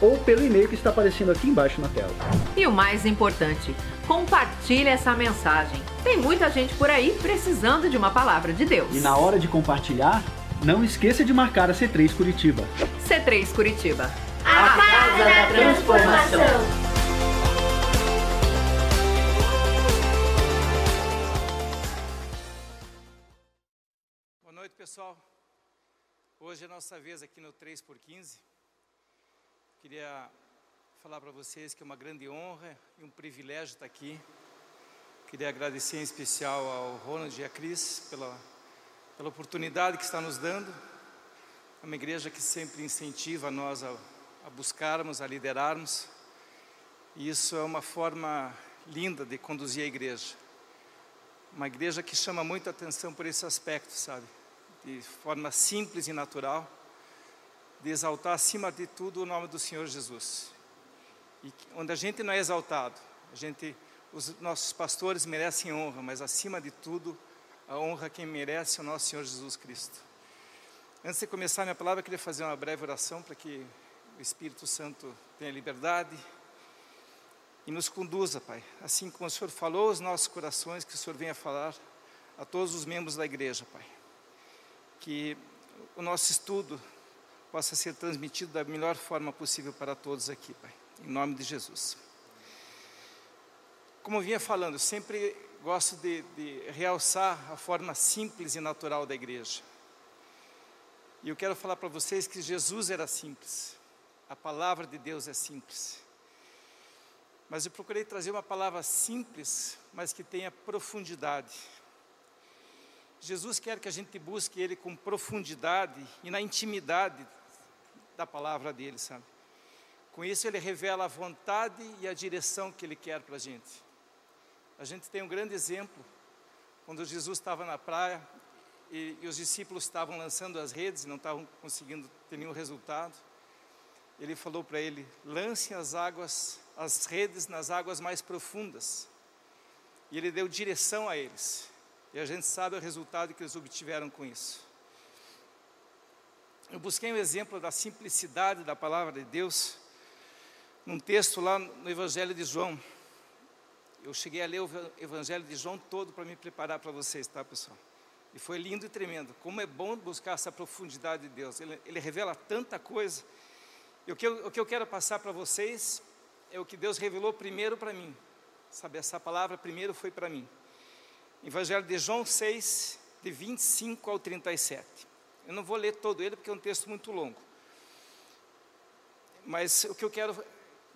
ou pelo e-mail que está aparecendo aqui embaixo na tela. E o mais importante, compartilhe essa mensagem. Tem muita gente por aí precisando de uma palavra de Deus. E na hora de compartilhar, não esqueça de marcar a C3 Curitiba. C3 Curitiba. A, a casa da transformação. Boa noite, pessoal. Hoje é a nossa vez aqui no 3 por 15. Queria falar para vocês que é uma grande honra e um privilégio estar aqui. Queria agradecer em especial ao Ronald e à Cris pela, pela oportunidade que está nos dando. É uma igreja que sempre incentiva nós a, a buscarmos, a liderarmos. E isso é uma forma linda de conduzir a igreja. Uma igreja que chama muita atenção por esse aspecto, sabe? de forma simples e natural, de exaltar acima de tudo o nome do Senhor Jesus. E onde a gente não é exaltado, a gente, os nossos pastores merecem honra, mas acima de tudo, a honra quem merece é o nosso Senhor Jesus Cristo. Antes de começar a minha palavra, eu queria fazer uma breve oração para que o Espírito Santo tenha liberdade e nos conduza, Pai. Assim como o Senhor falou aos nossos corações, que o Senhor venha falar a todos os membros da igreja, Pai que o nosso estudo possa ser transmitido da melhor forma possível para todos aqui, Pai. Em nome de Jesus. Como eu vinha falando, sempre gosto de, de realçar a forma simples e natural da igreja. E eu quero falar para vocês que Jesus era simples. A palavra de Deus é simples. Mas eu procurei trazer uma palavra simples, mas que tenha profundidade Jesus quer que a gente busque Ele com profundidade e na intimidade da palavra dele, sabe? Com isso, Ele revela a vontade e a direção que Ele quer para a gente. A gente tem um grande exemplo, quando Jesus estava na praia e, e os discípulos estavam lançando as redes e não estavam conseguindo ter nenhum resultado. Ele falou para ele: lance as águas, as redes nas águas mais profundas. E ele deu direção a eles. E a gente sabe o resultado que eles obtiveram com isso. Eu busquei um exemplo da simplicidade da palavra de Deus num texto lá no Evangelho de João. Eu cheguei a ler o Evangelho de João todo para me preparar para vocês, tá, pessoal? E foi lindo e tremendo. Como é bom buscar essa profundidade de Deus. Ele, ele revela tanta coisa. E o que eu, o que eu quero passar para vocês é o que Deus revelou primeiro para mim. Sabe, essa palavra primeiro foi para mim. Evangelho de João 6, de 25 ao 37. Eu não vou ler todo ele porque é um texto muito longo. Mas o que eu quero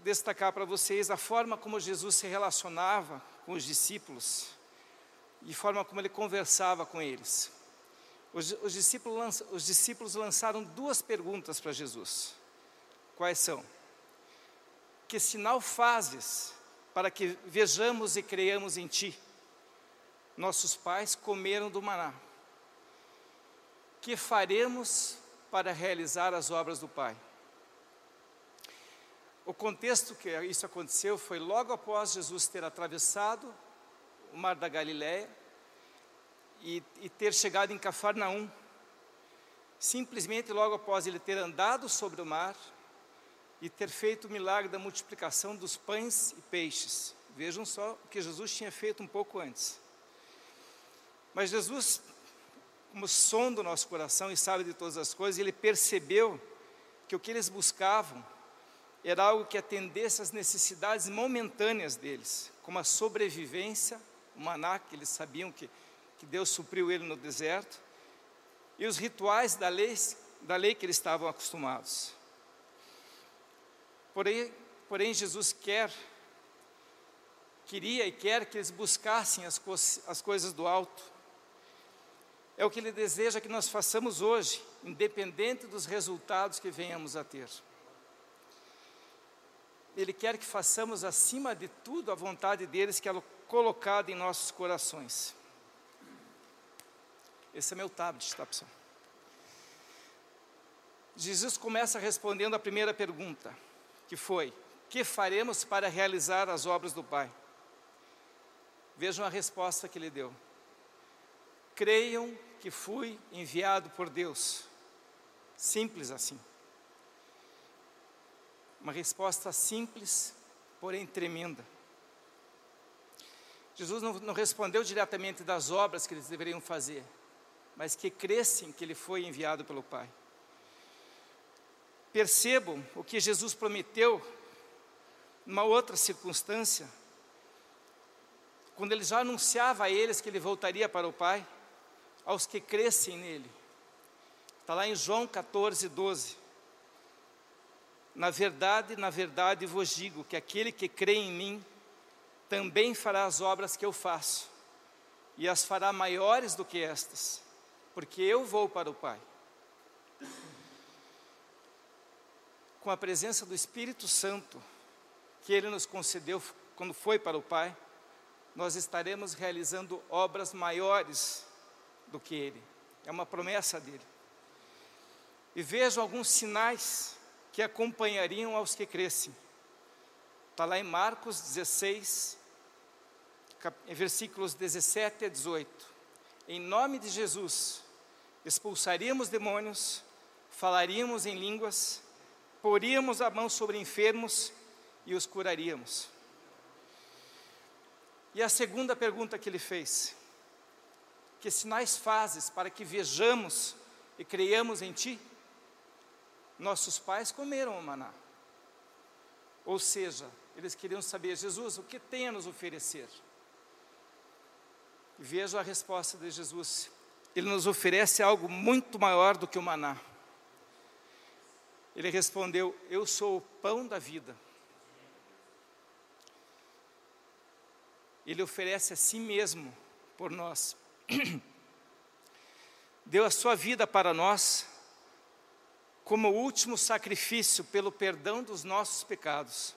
destacar para vocês a forma como Jesus se relacionava com os discípulos e a forma como ele conversava com eles. Os, os, discípulos, os discípulos lançaram duas perguntas para Jesus. Quais são? que sinal fazes para que vejamos e creiamos em ti? Nossos pais comeram do maná. Que faremos para realizar as obras do Pai? O contexto que isso aconteceu foi logo após Jesus ter atravessado o mar da Galiléia e, e ter chegado em Cafarnaum. Simplesmente logo após ele ter andado sobre o mar e ter feito o milagre da multiplicação dos pães e peixes. Vejam só o que Jesus tinha feito um pouco antes. Mas Jesus, como sonda o nosso coração e sabe de todas as coisas, ele percebeu que o que eles buscavam era algo que atendesse às necessidades momentâneas deles, como a sobrevivência, o maná, que eles sabiam que, que Deus supriu ele no deserto, e os rituais da lei, da lei que eles estavam acostumados. Porém, porém Jesus quer, queria e quer que eles buscassem as, co as coisas do alto. É o que Ele deseja que nós façamos hoje, independente dos resultados que venhamos a ter. Ele quer que façamos acima de tudo a vontade deles que é colocada em nossos corações. Esse é meu tablet, tá pessoal? Jesus começa respondendo a primeira pergunta, que foi: Que faremos para realizar as obras do Pai? Vejam a resposta que ele deu. Creiam que fui enviado por Deus. Simples assim. Uma resposta simples, porém tremenda. Jesus não, não, respondeu diretamente das obras que eles deveriam fazer, mas que crescem que ele foi enviado pelo Pai. Percebam o que Jesus prometeu numa outra circunstância, quando ele já anunciava a eles que ele voltaria para o Pai, aos que crescem nele. Está lá em João 14, 12. Na verdade, na verdade vos digo que aquele que crê em mim também fará as obras que eu faço, e as fará maiores do que estas, porque eu vou para o Pai. Com a presença do Espírito Santo, que Ele nos concedeu quando foi para o Pai, nós estaremos realizando obras maiores do que Ele. É uma promessa dele. E vejo alguns sinais que acompanhariam aos que crescem. Está lá em Marcos 16, versículos 17 a 18. Em nome de Jesus, expulsaríamos demônios, falaríamos em línguas, poríamos a mão sobre enfermos e os curaríamos. E a segunda pergunta que ele fez: Que sinais fazes para que vejamos e creiamos em ti? nossos pais comeram o maná. Ou seja, eles queriam saber, Jesus, o que tem a nos oferecer? E vejo a resposta de Jesus. Ele nos oferece algo muito maior do que o maná. Ele respondeu: Eu sou o pão da vida. Ele oferece a si mesmo por nós. Deu a sua vida para nós como último sacrifício pelo perdão dos nossos pecados.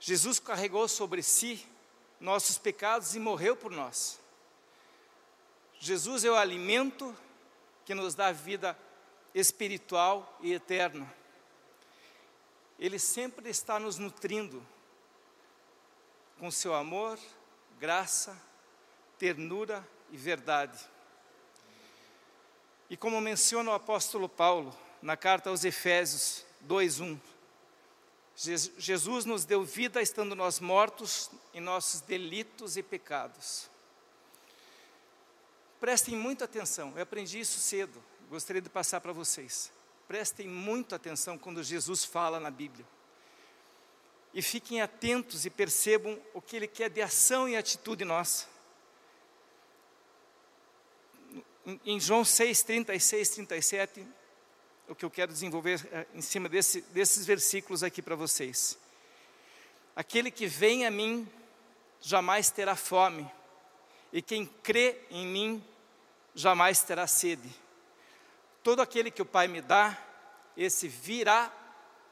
Jesus carregou sobre si nossos pecados e morreu por nós. Jesus é o alimento que nos dá vida espiritual e eterna. Ele sempre está nos nutrindo com seu amor, graça, ternura e verdade. E como menciona o apóstolo Paulo, na carta aos Efésios 2:1. Jesus nos deu vida estando nós mortos em nossos delitos e pecados. Prestem muita atenção, eu aprendi isso cedo, gostaria de passar para vocês. Prestem muita atenção quando Jesus fala na Bíblia. E fiquem atentos e percebam o que Ele quer de ação e atitude nossa. Em João 6, 36, 37, o que eu quero desenvolver eh, em cima desse, desses versículos aqui para vocês. Aquele que vem a mim jamais terá fome, e quem crê em mim jamais terá sede. Todo aquele que o Pai me dá, esse virá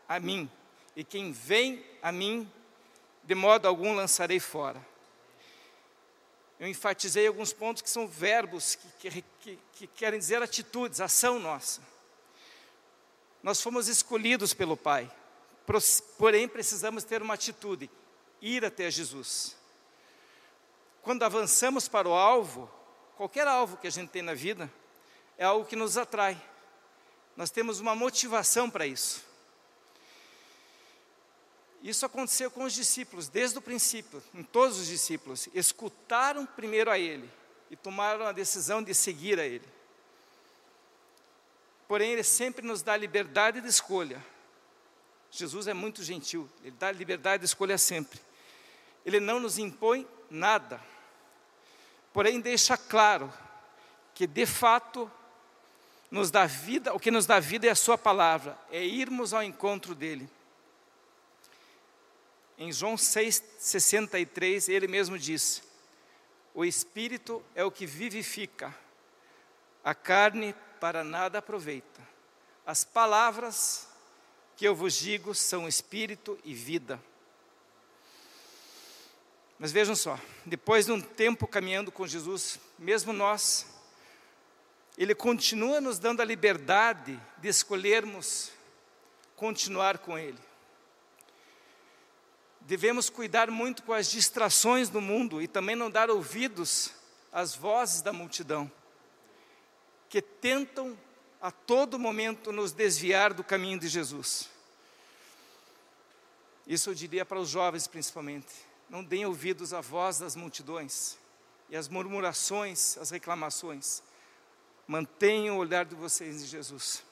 a mim, e quem vem a mim, de modo algum lançarei fora. Eu enfatizei alguns pontos que são verbos, que, que, que, que querem dizer atitudes, ação nossa. Nós fomos escolhidos pelo Pai, porém precisamos ter uma atitude, ir até Jesus. Quando avançamos para o alvo, qualquer alvo que a gente tem na vida, é algo que nos atrai. Nós temos uma motivação para isso. Isso aconteceu com os discípulos, desde o princípio, em todos os discípulos. Escutaram primeiro a Ele e tomaram a decisão de seguir a Ele. Porém, Ele sempre nos dá liberdade de escolha. Jesus é muito gentil, Ele dá liberdade de escolha sempre. Ele não nos impõe nada. Porém, deixa claro que, de fato, nos dá vida, o que nos dá vida é a Sua palavra, é irmos ao encontro dEle. Em João 6,63, ele mesmo diz: O Espírito é o que vivifica, a carne para nada aproveita. As palavras que eu vos digo são espírito e vida. Mas vejam só, depois de um tempo caminhando com Jesus, mesmo nós, Ele continua nos dando a liberdade de escolhermos continuar com Ele. Devemos cuidar muito com as distrações do mundo e também não dar ouvidos às vozes da multidão, que tentam a todo momento nos desviar do caminho de Jesus. Isso eu diria para os jovens principalmente. Não deem ouvidos à voz das multidões e às murmurações, às reclamações. Mantenham o olhar de vocês em Jesus.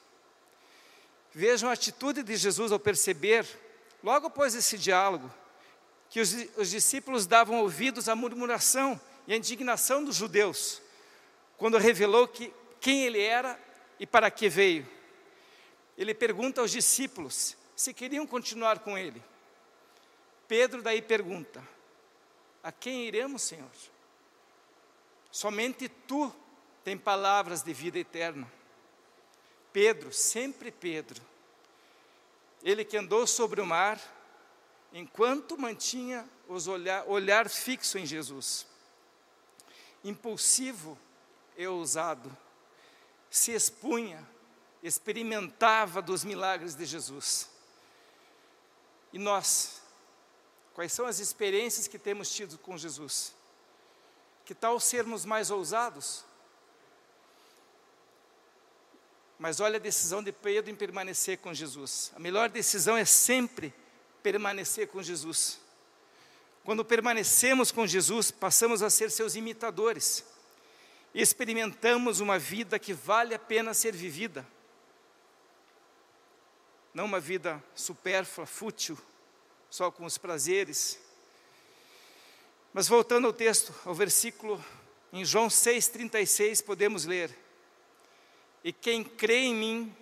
Vejam a atitude de Jesus ao perceber, logo após esse diálogo, que os, os discípulos davam ouvidos à murmuração e à indignação dos judeus, quando revelou que, quem ele era e para que veio. Ele pergunta aos discípulos se queriam continuar com ele. Pedro daí pergunta: A quem iremos, Senhor? Somente tu tem palavras de vida eterna. Pedro, sempre Pedro, ele que andou sobre o mar, enquanto mantinha os olhar, olhar fixo em Jesus. Impulsivo e ousado, se expunha, experimentava dos milagres de Jesus. E nós, quais são as experiências que temos tido com Jesus? Que tal sermos mais ousados? Mas olha a decisão de Pedro em permanecer com Jesus. A melhor decisão é sempre permanecer com Jesus. Quando permanecemos com Jesus, passamos a ser seus imitadores. Experimentamos uma vida que vale a pena ser vivida. Não uma vida supérflua, fútil, só com os prazeres. Mas voltando ao texto, ao versículo em João 6,36, podemos ler: E quem crê em mim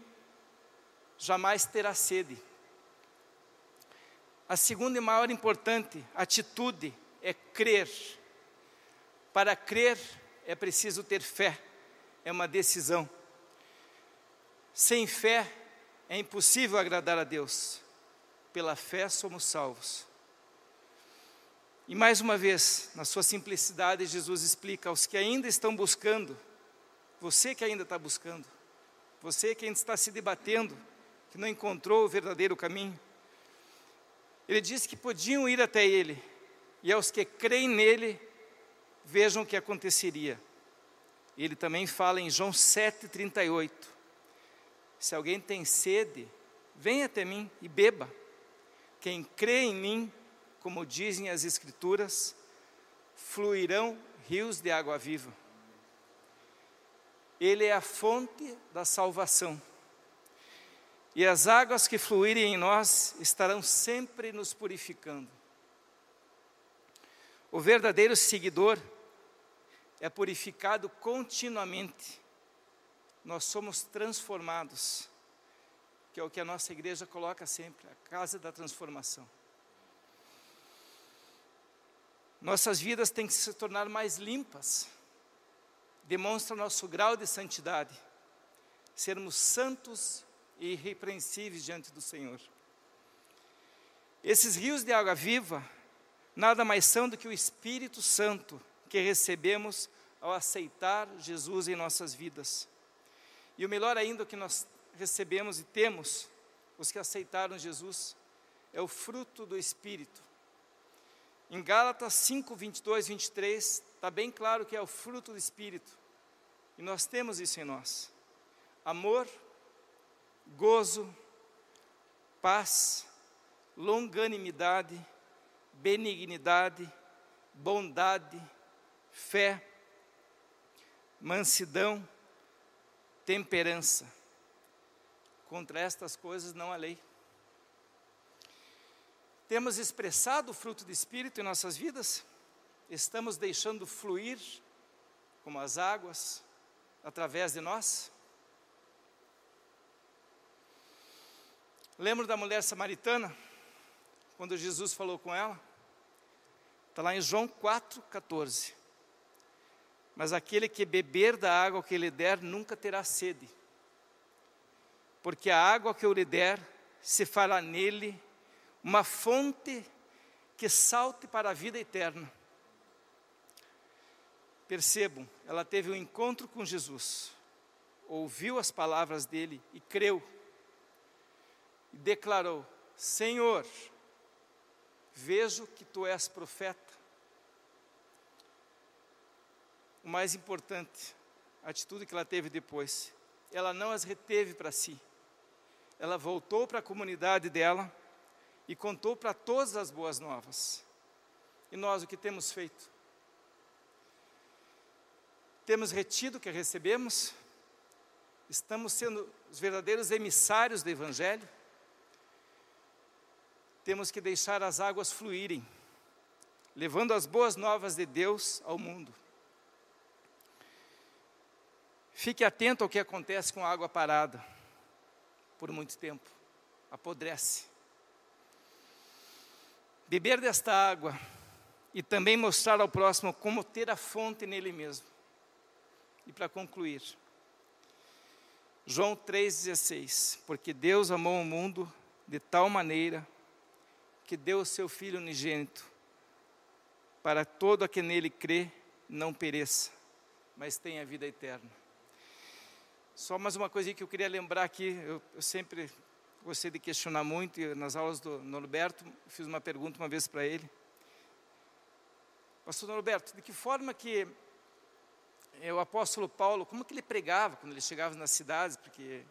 jamais terá sede. A segunda e maior importante atitude é crer. Para crer é preciso ter fé, é uma decisão. Sem fé é impossível agradar a Deus. Pela fé somos salvos. E mais uma vez, na sua simplicidade, Jesus explica aos que ainda estão buscando, você que ainda está buscando, você que ainda está se debatendo, que não encontrou o verdadeiro caminho, ele disse que podiam ir até ele, e aos que creem nele, vejam o que aconteceria. Ele também fala em João 7,38: Se alguém tem sede, venha até mim e beba. Quem crê em mim, como dizem as Escrituras, fluirão rios de água viva. Ele é a fonte da salvação e as águas que fluírem em nós estarão sempre nos purificando. O verdadeiro seguidor é purificado continuamente. Nós somos transformados, que é o que a nossa igreja coloca sempre, a casa da transformação. Nossas vidas têm que se tornar mais limpas, demonstra nosso grau de santidade, sermos santos e irrepreensíveis diante do Senhor. Esses rios de água viva nada mais são do que o Espírito Santo que recebemos ao aceitar Jesus em nossas vidas. E o melhor ainda que nós recebemos e temos, os que aceitaram Jesus, é o fruto do Espírito. Em Gálatas 5, 22, 23, está bem claro que é o fruto do Espírito. E nós temos isso em nós: amor, gozo, paz, longanimidade, benignidade, bondade, fé, mansidão, temperança. Contra estas coisas não há lei. Temos expressado o fruto do Espírito em nossas vidas? Estamos deixando fluir como as águas através de nós? Lembro da mulher samaritana, quando Jesus falou com ela? Está lá em João 4,14. Mas aquele que beber da água que lhe der nunca terá sede, porque a água que eu lhe der se fará nele uma fonte que salte para a vida eterna. Percebam, ela teve um encontro com Jesus, ouviu as palavras dele e creu, e declarou: Senhor, vejo que tu és profeta. O mais importante, a atitude que ela teve depois, ela não as reteve para si, ela voltou para a comunidade dela e contou para todas as boas novas. E nós o que temos feito? Temos retido o que recebemos? Estamos sendo os verdadeiros emissários do Evangelho? Temos que deixar as águas fluírem, levando as boas novas de Deus ao mundo. Fique atento ao que acontece com a água parada por muito tempo, apodrece beber desta água e também mostrar ao próximo como ter a fonte nele mesmo. E para concluir, João 3,16: Porque Deus amou o mundo de tal maneira que deu o seu Filho unigênito, para todo aquele nele crê, não pereça, mas tenha vida eterna. Só mais uma coisa que eu queria lembrar aqui, eu, eu sempre gostei de questionar muito, e nas aulas do Norberto, fiz uma pergunta uma vez para ele. Pastor Norberto, de que forma que o apóstolo Paulo, como que ele pregava quando ele chegava nas cidades, porque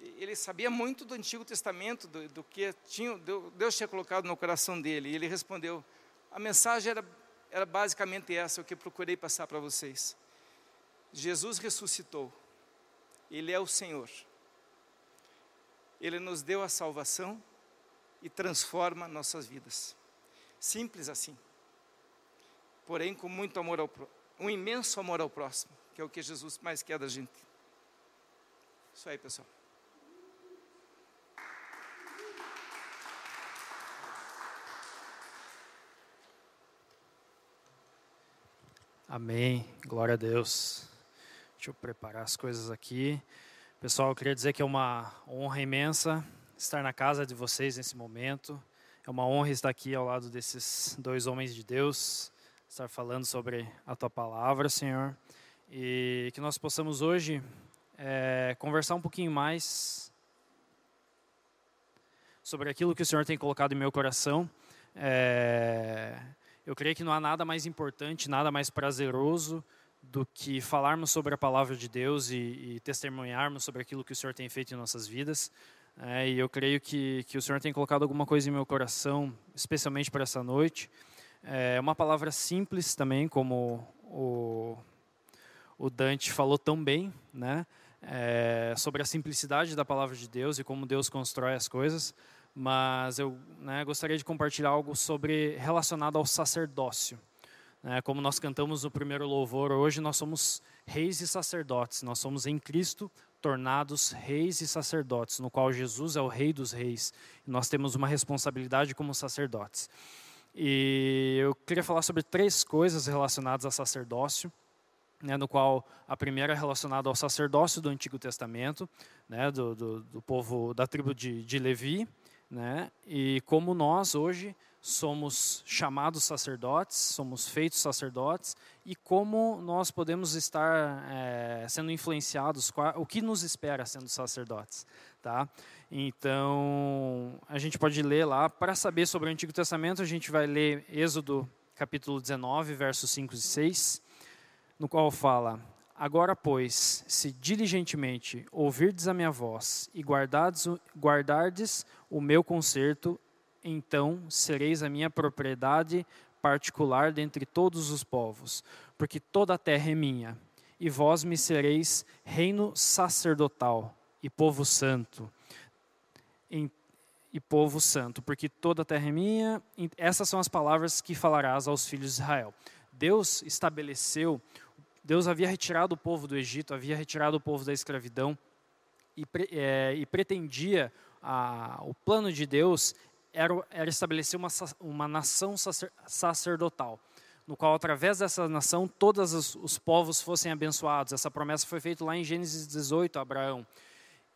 ele sabia muito do Antigo Testamento, do, do que tinha, Deus tinha colocado no coração dele, e ele respondeu, a mensagem era, era basicamente essa, o que procurei passar para vocês. Jesus ressuscitou, Ele é o Senhor. Ele nos deu a salvação e transforma nossas vidas. Simples assim. Porém, com muito amor ao um imenso amor ao próximo, que é o que Jesus mais quer da gente. Isso aí, pessoal. Amém. Glória a Deus. Deixa eu preparar as coisas aqui. Pessoal, eu queria dizer que é uma honra imensa estar na casa de vocês nesse momento. É uma honra estar aqui ao lado desses dois homens de Deus, estar falando sobre a tua palavra, Senhor. E que nós possamos hoje é, conversar um pouquinho mais sobre aquilo que o Senhor tem colocado em meu coração. É, eu creio que não há nada mais importante, nada mais prazeroso do que falarmos sobre a palavra de Deus e, e testemunharmos sobre aquilo que o Senhor tem feito em nossas vidas. É, e eu creio que, que o Senhor tem colocado alguma coisa em meu coração, especialmente para essa noite. É uma palavra simples também, como o, o Dante falou tão bem, né? É, sobre a simplicidade da palavra de Deus e como Deus constrói as coisas. Mas eu né, gostaria de compartilhar algo sobre relacionado ao sacerdócio. É, como nós cantamos no primeiro louvor, hoje nós somos reis e sacerdotes, nós somos em Cristo tornados reis e sacerdotes, no qual Jesus é o rei dos reis. Nós temos uma responsabilidade como sacerdotes. E eu queria falar sobre três coisas relacionadas a sacerdócio. Né, no qual a primeira é relacionada ao sacerdócio do Antigo Testamento, né, do, do, do, povo da tribo de, de Levi, né? E como nós hoje somos chamados sacerdotes, somos feitos sacerdotes, e como nós podemos estar é, sendo influenciados, o que nos espera sendo sacerdotes, tá? Então, a gente pode ler lá, para saber sobre o Antigo Testamento, a gente vai ler Êxodo capítulo 19, versos 5 e 6, no qual fala: Agora, pois, se diligentemente ouvirdes a minha voz e guardardes, o meu conserto, então sereis a minha propriedade particular dentre todos os povos, porque toda a terra é minha, e vós me sereis reino sacerdotal e povo santo. Em, e povo santo, porque toda a terra é minha. Essas são as palavras que falarás aos filhos de Israel. Deus estabeleceu, Deus havia retirado o povo do Egito, havia retirado o povo da escravidão e, é, e pretendia, a, o plano de Deus era, era estabelecer uma, uma nação sacer, sacerdotal, no qual, através dessa nação, todos os, os, povos fossem abençoados. Essa promessa foi feita lá em Gênesis 18, Abraão.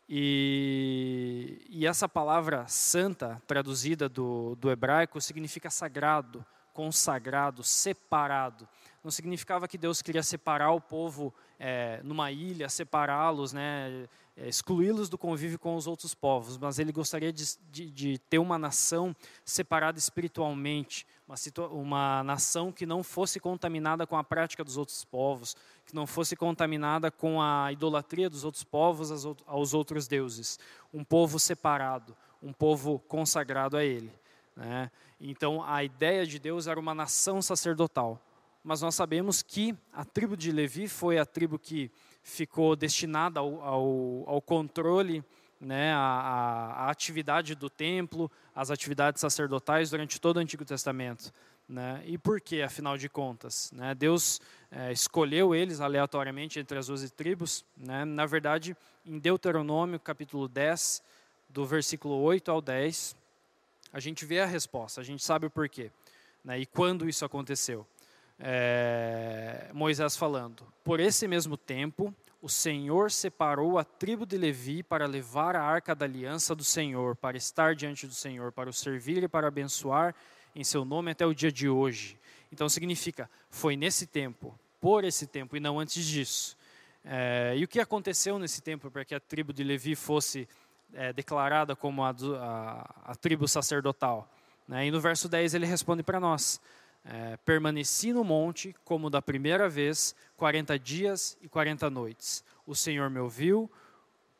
E, e essa palavra santa, traduzida do, do hebraico, significa sagrado, consagrado, separado. Não significava que Deus queria separar o povo é, numa ilha, separá-los, né, é, excluí-los do convívio com os outros povos, mas ele gostaria de, de, de ter uma nação separada espiritualmente, uma, uma nação que não fosse contaminada com a prática dos outros povos, que não fosse contaminada com a idolatria dos outros povos aos outros deuses. Um povo separado, um povo consagrado a ele. Né? Então, a ideia de Deus era uma nação sacerdotal. Mas nós sabemos que a tribo de Levi foi a tribo que ficou destinada ao, ao, ao controle, né, a, atividade do templo, as atividades sacerdotais durante todo o Antigo Testamento. Né? E por que, afinal de contas? Né? Deus é, escolheu eles aleatoriamente entre as 12 tribos. Né? Na verdade, em Deuteronômio, capítulo 10, do versículo 8 ao 10, a gente vê a resposta, a gente sabe o porquê. Né? E quando isso aconteceu é, Moisés falando: Por esse mesmo tempo, o Senhor separou a tribo de Levi para levar a arca da aliança do Senhor, para estar diante do Senhor, para o servir e para abençoar em seu nome até o dia de hoje. Então significa, foi nesse tempo, por esse tempo e não antes disso. É, e o que aconteceu nesse tempo para que a tribo de Levi fosse é, declarada como a, a, a tribo sacerdotal? Né? E no verso 10 ele responde para nós: é, permaneci no monte como da primeira vez, 40 dias e 40 noites. O Senhor me ouviu,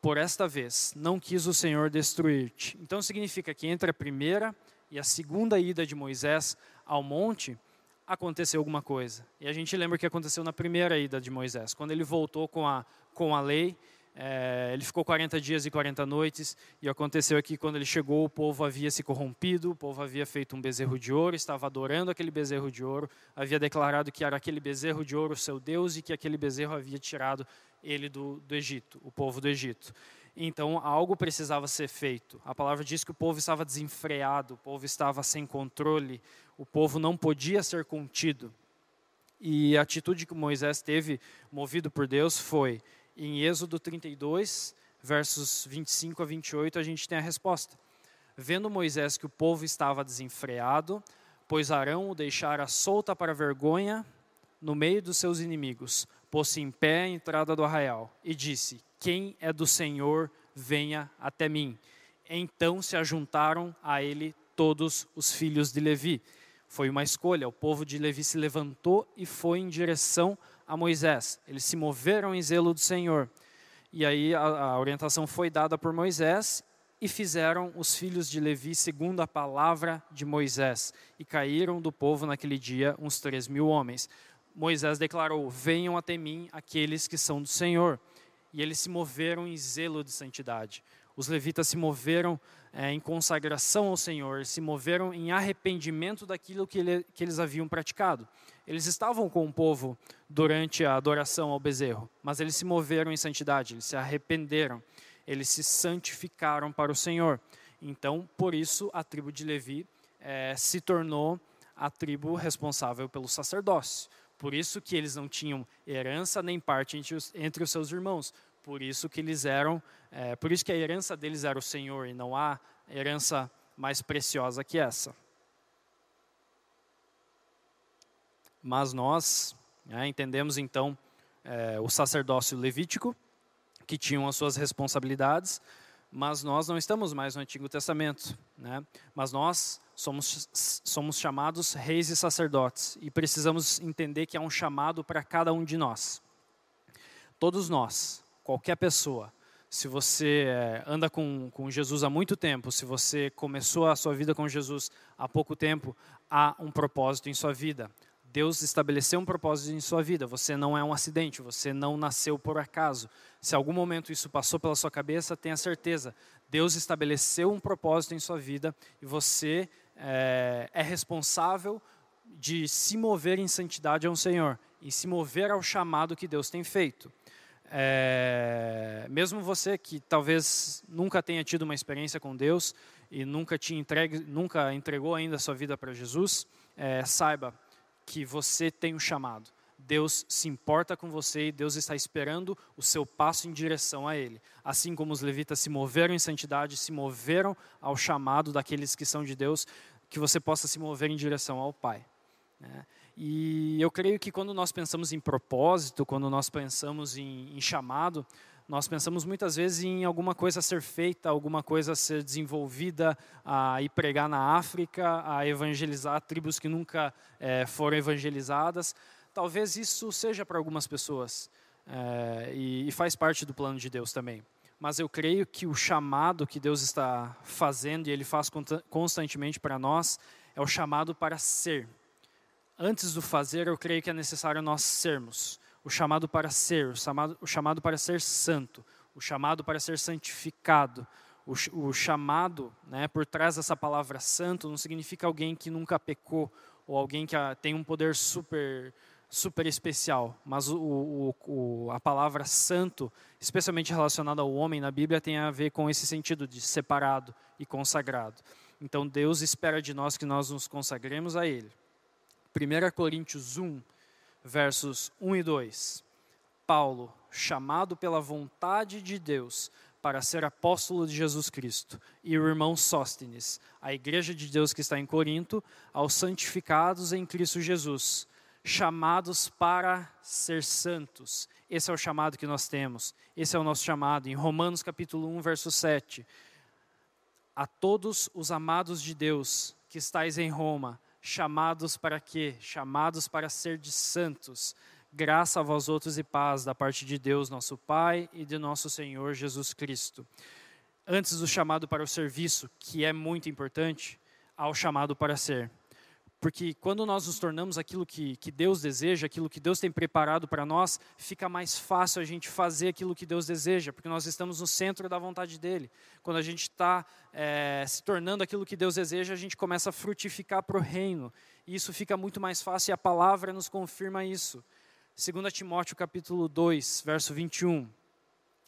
por esta vez não quis o Senhor destruir-te. Então significa que entre a primeira e a segunda ida de Moisés ao monte, aconteceu alguma coisa. E a gente lembra o que aconteceu na primeira ida de Moisés, quando ele voltou com a, com a lei é, ele ficou 40 dias e 40 noites, e aconteceu aqui quando ele chegou, o povo havia se corrompido, o povo havia feito um bezerro de ouro, estava adorando aquele bezerro de ouro, havia declarado que era aquele bezerro de ouro seu Deus e que aquele bezerro havia tirado ele do, do Egito, o povo do Egito. Então algo precisava ser feito. A palavra diz que o povo estava desenfreado, o povo estava sem controle, o povo não podia ser contido. E a atitude que Moisés teve, movido por Deus, foi em Êxodo 32, versos 25 a 28, a gente tem a resposta. Vendo Moisés que o povo estava desenfreado, pois Arão o deixara solta para vergonha no meio dos seus inimigos, pôs-se em pé à entrada do arraial e disse: Quem é do Senhor, venha até mim. Então se ajuntaram a ele todos os filhos de Levi. Foi uma escolha, o povo de Levi se levantou e foi em direção a a Moisés. Eles se moveram em zelo do Senhor. E aí a, a orientação foi dada por Moisés e fizeram os filhos de Levi segundo a palavra de Moisés. E caíram do povo naquele dia uns três mil homens. Moisés declarou: Venham até mim aqueles que são do Senhor. E eles se moveram em zelo de santidade. Os levitas se moveram é, em consagração ao Senhor, se moveram em arrependimento daquilo que, ele, que eles haviam praticado. Eles estavam com o povo durante a adoração ao bezerro, mas eles se moveram em santidade, eles se arrependeram, eles se santificaram para o Senhor. Então, por isso, a tribo de Levi é, se tornou a tribo responsável pelo sacerdócio. Por isso que eles não tinham herança nem parte entre os, entre os seus irmãos. Por isso que eles eram, é, por isso que a herança deles era o Senhor e não há herança mais preciosa que essa. Mas nós né, entendemos então é, o sacerdócio levítico, que tinham as suas responsabilidades, mas nós não estamos mais no Antigo Testamento, né? Mas nós somos somos chamados reis e sacerdotes e precisamos entender que há um chamado para cada um de nós. Todos nós, qualquer pessoa, se você é, anda com, com Jesus há muito tempo, se você começou a sua vida com Jesus há pouco tempo, há um propósito em sua vida. Deus estabeleceu um propósito em sua vida. Você não é um acidente, você não nasceu por acaso. Se algum momento isso passou pela sua cabeça, tenha certeza. Deus estabeleceu um propósito em sua vida e você é, é responsável de se mover em santidade ao Senhor e se mover ao chamado que Deus tem feito. É, mesmo você que talvez nunca tenha tido uma experiência com Deus e nunca te entregue, nunca entregou ainda a sua vida para Jesus, é, saiba que você tem um chamado. Deus se importa com você e Deus está esperando o seu passo em direção a Ele. Assim como os levitas se moveram em santidade, se moveram ao chamado daqueles que são de Deus, que você possa se mover em direção ao Pai. Né? E eu creio que quando nós pensamos em propósito, quando nós pensamos em, em chamado, nós pensamos muitas vezes em alguma coisa a ser feita, alguma coisa a ser desenvolvida, a ir pregar na África, a evangelizar tribos que nunca é, foram evangelizadas. Talvez isso seja para algumas pessoas é, e, e faz parte do plano de Deus também. Mas eu creio que o chamado que Deus está fazendo e Ele faz constantemente para nós é o chamado para ser. Antes do fazer, eu creio que é necessário nós sermos o chamado para ser, o chamado, o chamado para ser santo, o chamado para ser santificado. O, o chamado, né, por trás dessa palavra santo, não significa alguém que nunca pecou ou alguém que tem um poder super super especial, mas o, o, o, a palavra santo, especialmente relacionada ao homem na Bíblia, tem a ver com esse sentido de separado e consagrado. Então Deus espera de nós que nós nos consagremos a Ele. 1 Coríntios 1, versos 1 e 2. Paulo, chamado pela vontade de Deus para ser apóstolo de Jesus Cristo, e o irmão Sóstenes, a igreja de Deus que está em Corinto, aos santificados em Cristo Jesus, chamados para ser santos. Esse é o chamado que nós temos. Esse é o nosso chamado. Em Romanos capítulo 1, verso 7. A todos os amados de Deus que estáis em Roma, chamados para quê? Chamados para ser de santos. Graça a vós outros e paz da parte de Deus, nosso Pai, e de nosso Senhor Jesus Cristo. Antes do chamado para o serviço, que é muito importante, há o chamado para ser. Porque quando nós nos tornamos aquilo que, que Deus deseja, aquilo que Deus tem preparado para nós, fica mais fácil a gente fazer aquilo que Deus deseja, porque nós estamos no centro da vontade dEle. Quando a gente está é, se tornando aquilo que Deus deseja, a gente começa a frutificar para o reino. E isso fica muito mais fácil e a palavra nos confirma isso. 2 Timóteo capítulo 2, verso 21.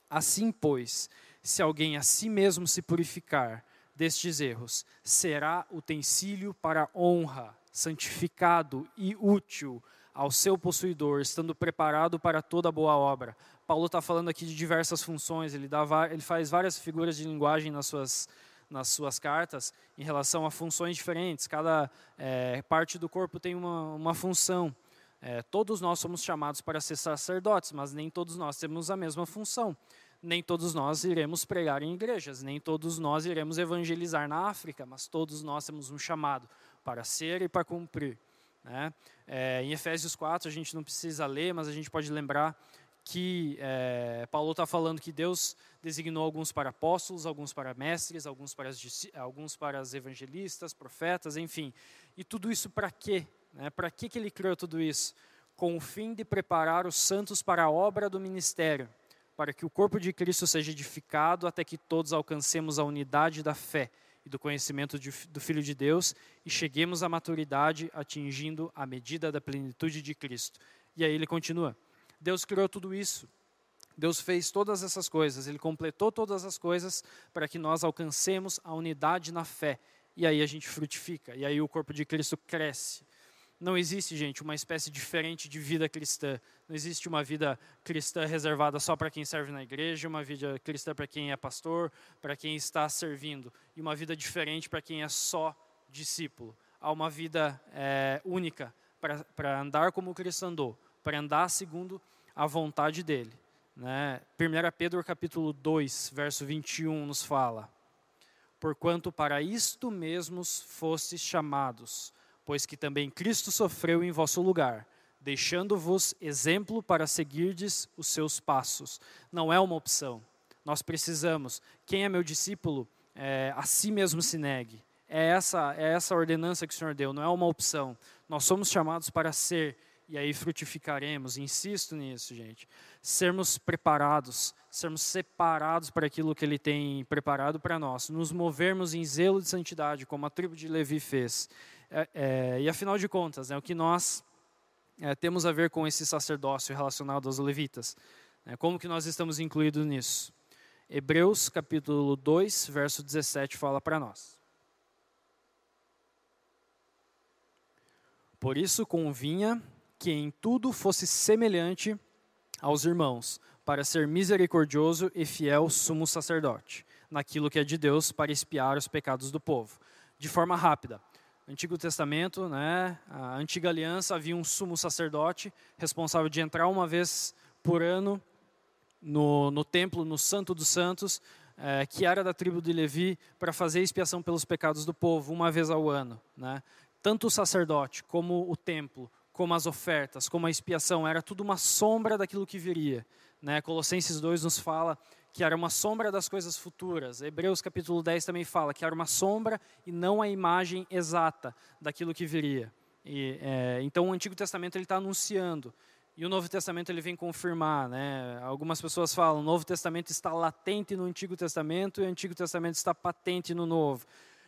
Assim, pois, se alguém a si mesmo se purificar destes erros, será utensílio para honra santificado e útil ao seu possuidor, estando preparado para toda boa obra. Paulo está falando aqui de diversas funções, ele, dá, ele faz várias figuras de linguagem nas suas, nas suas cartas em relação a funções diferentes. Cada é, parte do corpo tem uma, uma função. É, todos nós somos chamados para ser sacerdotes, mas nem todos nós temos a mesma função. Nem todos nós iremos pregar em igrejas, nem todos nós iremos evangelizar na África, mas todos nós temos um chamado para ser e para cumprir. Né? É, em Efésios 4, a gente não precisa ler, mas a gente pode lembrar que é, Paulo está falando que Deus designou alguns para apóstolos, alguns para mestres, alguns para, alguns para evangelistas, profetas, enfim. E tudo isso para quê? Né? Para que, que ele criou tudo isso? Com o fim de preparar os santos para a obra do ministério, para que o corpo de Cristo seja edificado até que todos alcancemos a unidade da fé e do conhecimento de, do Filho de Deus e cheguemos à maturidade atingindo a medida da plenitude de Cristo. E aí ele continua: Deus criou tudo isso. Deus fez todas essas coisas, Ele completou todas as coisas para que nós alcancemos a unidade na fé. E aí a gente frutifica, e aí o corpo de Cristo cresce. Não existe, gente, uma espécie diferente de vida cristã. Não existe uma vida cristã reservada só para quem serve na igreja, uma vida cristã para quem é pastor, para quem está servindo, e uma vida diferente para quem é só discípulo. Há uma vida é, única para andar como o Cristo andou, para andar segundo a vontade dele. Né? 1 Pedro capítulo 2, verso 21 nos fala: Porquanto para isto mesmos fostes chamados, pois que também Cristo sofreu em vosso lugar, deixando-vos exemplo para seguirdes os seus passos. Não é uma opção. Nós precisamos. Quem é meu discípulo, é, a si mesmo se negue. É essa, é essa ordenança que o Senhor deu, não é uma opção. Nós somos chamados para ser, e aí frutificaremos. Insisto nisso, gente. Sermos preparados, sermos separados para aquilo que Ele tem preparado para nós. Nos movermos em zelo de santidade, como a tribo de Levi fez. É, é, e afinal de contas, né, o que nós é, temos a ver com esse sacerdócio relacionado aos levitas? Né, como que nós estamos incluídos nisso? Hebreus capítulo 2, verso 17 fala para nós. Por isso convinha que em tudo fosse semelhante aos irmãos, para ser misericordioso e fiel sumo sacerdote, naquilo que é de Deus, para espiar os pecados do povo. De forma rápida, Antigo Testamento, né, a antiga aliança, havia um sumo sacerdote responsável de entrar uma vez por ano no, no templo, no Santo dos Santos, é, que era da tribo de Levi, para fazer expiação pelos pecados do povo, uma vez ao ano. Né? Tanto o sacerdote, como o templo, como as ofertas, como a expiação, era tudo uma sombra daquilo que viria. Né? Colossenses 2 nos fala que era uma sombra das coisas futuras. Hebreus capítulo 10 também fala que era uma sombra e não a imagem exata daquilo que viria. E, é, então o Antigo Testamento ele está anunciando e o Novo Testamento ele vem confirmar, né? Algumas pessoas falam, o Novo Testamento está latente no Antigo Testamento e o Antigo Testamento está patente no Novo.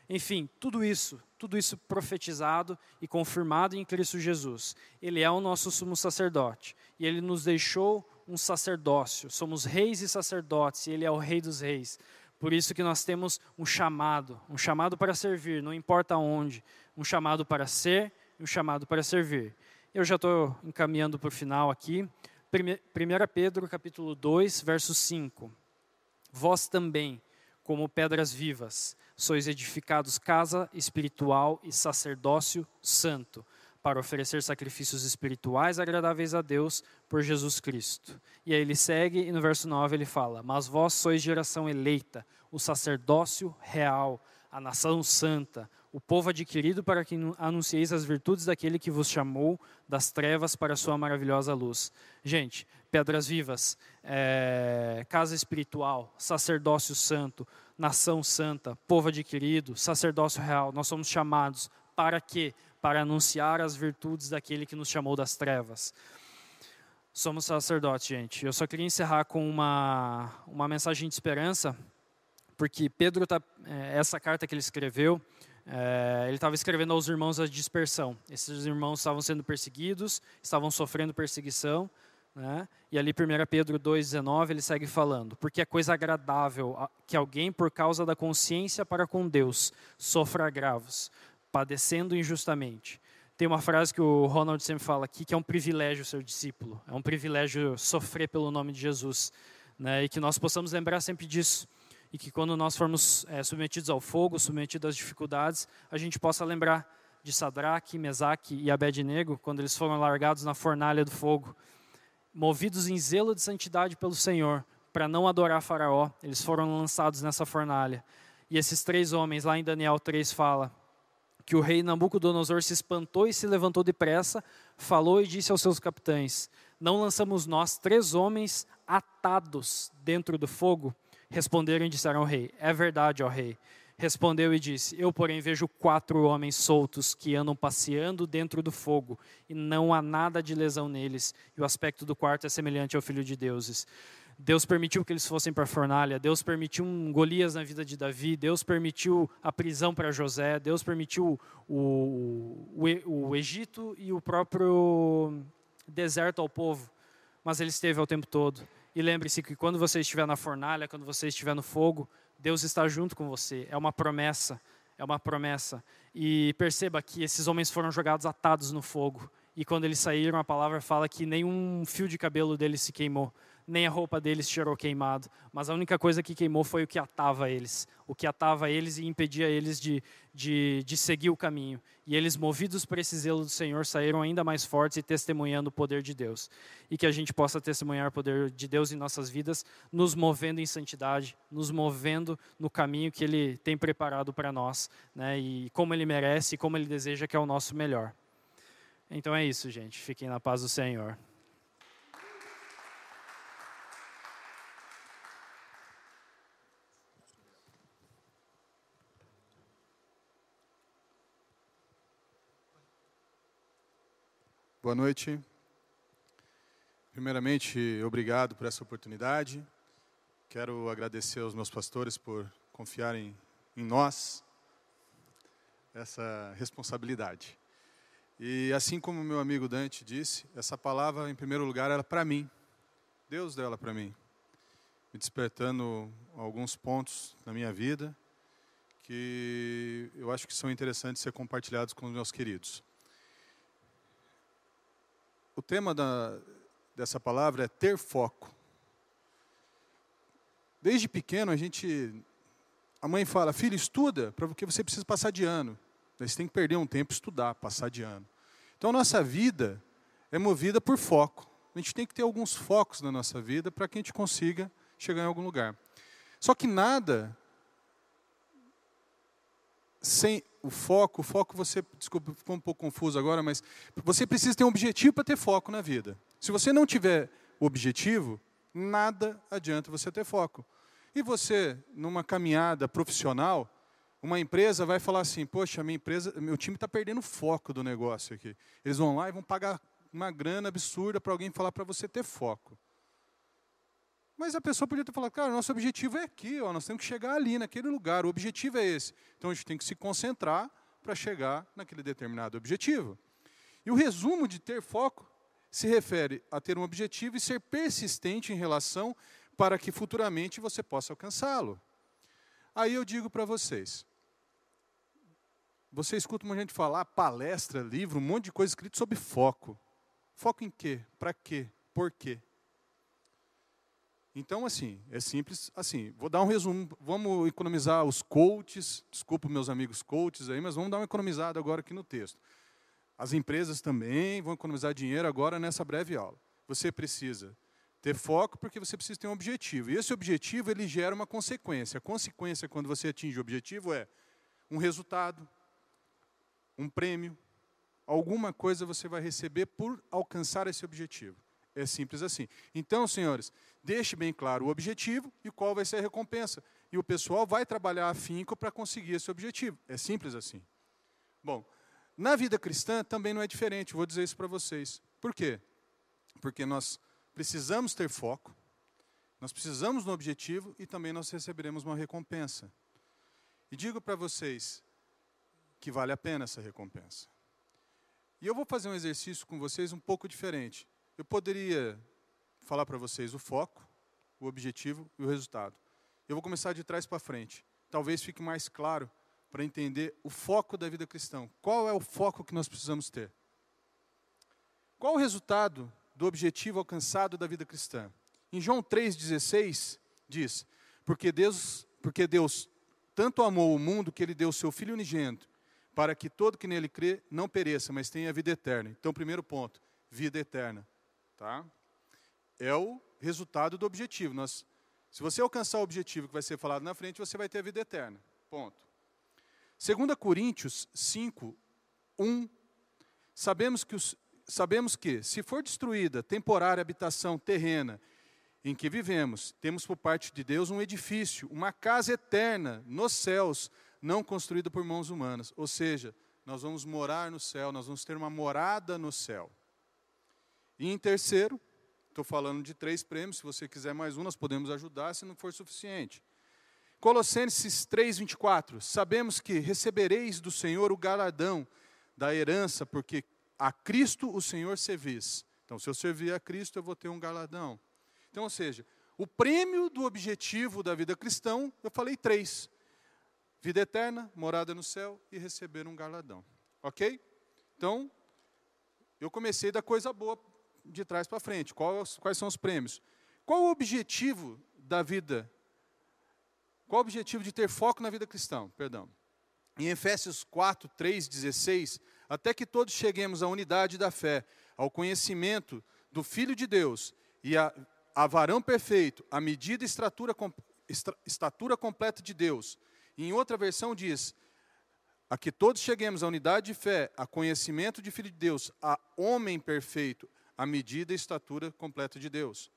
Enfim, tudo isso, tudo isso profetizado e confirmado em Cristo Jesus. Ele é o nosso sumo sacerdote e ele nos deixou um sacerdócio. Somos reis e sacerdotes e ele é o rei dos reis. Por isso que nós temos um chamado, um chamado para servir, não importa onde, um chamado para ser e um chamado para servir. Eu já estou encaminhando para o final aqui. 1 Pedro capítulo 2, verso 5. Vós também, como pedras vivas, sois edificados casa espiritual e sacerdócio santo, para oferecer sacrifícios espirituais agradáveis a Deus por Jesus Cristo. E aí ele segue e no verso 9 ele fala: Mas vós sois geração eleita, o sacerdócio real, a nação santa, o povo adquirido para que anuncieis as virtudes daquele que vos chamou das trevas para a sua maravilhosa luz. Gente, pedras vivas, é, casa espiritual, sacerdócio santo, nação santa, povo adquirido, sacerdócio real. Nós somos chamados para quê? Para anunciar as virtudes daquele que nos chamou das trevas. Somos sacerdotes, gente. Eu só queria encerrar com uma, uma mensagem de esperança, porque Pedro, tá, é, essa carta que ele escreveu, é, ele estava escrevendo aos irmãos a dispersão. Esses irmãos estavam sendo perseguidos, estavam sofrendo perseguição, né? E ali 1 Pedro 2,19 ele segue falando, porque é coisa agradável que alguém, por causa da consciência para com Deus, sofra agravos, padecendo injustamente. Tem uma frase que o Ronald sempre fala aqui, que é um privilégio ser discípulo, é um privilégio sofrer pelo nome de Jesus. Né? E que nós possamos lembrar sempre disso. E que quando nós formos é, submetidos ao fogo, submetidos às dificuldades, a gente possa lembrar de Sadraque, Mesaque e Abednego, quando eles foram largados na fornalha do fogo movidos em zelo de santidade pelo Senhor, para não adorar Faraó, eles foram lançados nessa fornalha. E esses três homens, lá em Daniel 3, fala que o rei Nabucodonosor se espantou e se levantou depressa, falou e disse aos seus capitães: Não lançamos nós três homens atados dentro do fogo? Responderam e disseram ao rei: É verdade, ó rei. Respondeu e disse: Eu, porém, vejo quatro homens soltos que andam passeando dentro do fogo, e não há nada de lesão neles, e o aspecto do quarto é semelhante ao filho de deuses. Deus permitiu que eles fossem para a fornalha, Deus permitiu um Golias na vida de Davi, Deus permitiu a prisão para José, Deus permitiu o, o, o Egito e o próprio deserto ao povo, mas ele esteve ao tempo todo. E lembre-se que quando você estiver na fornalha, quando você estiver no fogo, Deus está junto com você. É uma promessa, é uma promessa. E perceba que esses homens foram jogados atados no fogo. E quando eles saíram, a palavra fala que nenhum fio de cabelo deles se queimou nem a roupa deles cheirou queimado, mas a única coisa que queimou foi o que atava eles, o que atava eles e impedia eles de, de, de seguir o caminho. E eles, movidos por esse zelo do Senhor, saíram ainda mais fortes e testemunhando o poder de Deus. E que a gente possa testemunhar o poder de Deus em nossas vidas, nos movendo em santidade, nos movendo no caminho que Ele tem preparado para nós, né? e como Ele merece e como Ele deseja, que é o nosso melhor. Então é isso, gente. Fiquem na paz do Senhor. Boa noite. Primeiramente, obrigado por essa oportunidade. Quero agradecer aos meus pastores por confiarem em nós essa responsabilidade. E assim como meu amigo Dante disse, essa palavra, em primeiro lugar, era para mim. Deus deu ela para mim, me despertando alguns pontos na minha vida que eu acho que são interessantes ser compartilhados com os meus queridos o tema da, dessa palavra é ter foco. Desde pequeno a gente, a mãe fala, filho, estuda, porque você precisa passar de ano. Você tem que perder um tempo estudar, passar de ano. Então a nossa vida é movida por foco. A gente tem que ter alguns focos na nossa vida para que a gente consiga chegar em algum lugar. Só que nada sem o foco, o foco você, desculpa, ficou um pouco confuso agora, mas você precisa ter um objetivo para ter foco na vida. Se você não tiver o objetivo, nada adianta você ter foco. E você, numa caminhada profissional, uma empresa vai falar assim: Poxa, minha empresa, meu time está perdendo foco do negócio aqui. Eles vão lá e vão pagar uma grana absurda para alguém falar para você ter foco. Mas a pessoa podia ter falado, cara, nosso objetivo é aqui, ó, nós temos que chegar ali, naquele lugar, o objetivo é esse. Então a gente tem que se concentrar para chegar naquele determinado objetivo. E o resumo de ter foco se refere a ter um objetivo e ser persistente em relação para que futuramente você possa alcançá-lo. Aí eu digo para vocês, você escuta uma gente falar palestra, livro, um monte de coisa escrito sobre foco. Foco em quê? Para quê? Por quê? Então, assim, é simples assim. Vou dar um resumo. Vamos economizar os coaches, desculpa meus amigos coaches aí, mas vamos dar uma economizada agora aqui no texto. As empresas também vão economizar dinheiro agora nessa breve aula. Você precisa ter foco porque você precisa ter um objetivo. E esse objetivo ele gera uma consequência. A consequência quando você atinge o objetivo é um resultado, um prêmio, alguma coisa você vai receber por alcançar esse objetivo. É simples assim. Então, senhores, deixe bem claro o objetivo e qual vai ser a recompensa. E o pessoal vai trabalhar afinco para conseguir esse objetivo. É simples assim. Bom, na vida cristã também não é diferente, vou dizer isso para vocês. Por quê? Porque nós precisamos ter foco, nós precisamos no objetivo e também nós receberemos uma recompensa. E digo para vocês que vale a pena essa recompensa. E eu vou fazer um exercício com vocês um pouco diferente. Eu poderia falar para vocês o foco, o objetivo e o resultado. Eu vou começar de trás para frente. Talvez fique mais claro para entender o foco da vida cristã. Qual é o foco que nós precisamos ter? Qual o resultado do objetivo alcançado da vida cristã? Em João 3,16 diz: porque Deus, porque Deus tanto amou o mundo que ele deu o seu Filho unigênito, para que todo que nele crê não pereça, mas tenha vida eterna. Então, primeiro ponto, vida eterna. Tá? É o resultado do objetivo. Nós, se você alcançar o objetivo que vai ser falado na frente, você vai ter a vida eterna. Ponto. 2 Coríntios 5, 1. Sabemos que, os, sabemos que, se for destruída temporária habitação terrena em que vivemos, temos por parte de Deus um edifício, uma casa eterna nos céus, não construída por mãos humanas. Ou seja, nós vamos morar no céu, nós vamos ter uma morada no céu. E em terceiro, estou falando de três prêmios, se você quiser mais um, nós podemos ajudar, se não for suficiente. Colossenses 3:24. Sabemos que recebereis do Senhor o galardão da herança, porque a Cristo o Senhor servis. Então, se eu servir a Cristo, eu vou ter um galardão. Então, ou seja, o prêmio do objetivo da vida cristã, eu falei três: vida eterna, morada no céu e receber um galardão. Ok? Então, eu comecei da coisa boa de trás para frente. Quais, quais são os prêmios? Qual o objetivo da vida? Qual o objetivo de ter foco na vida cristã? Perdão. Em Efésios 4, 3, 16, até que todos cheguemos à unidade da fé, ao conhecimento do Filho de Deus e a, a varão perfeito, a medida e estatura, estatura completa de Deus. E em outra versão diz, a que todos cheguemos à unidade de fé, a conhecimento de Filho de Deus, a homem perfeito, a medida e estatura completa de Deus.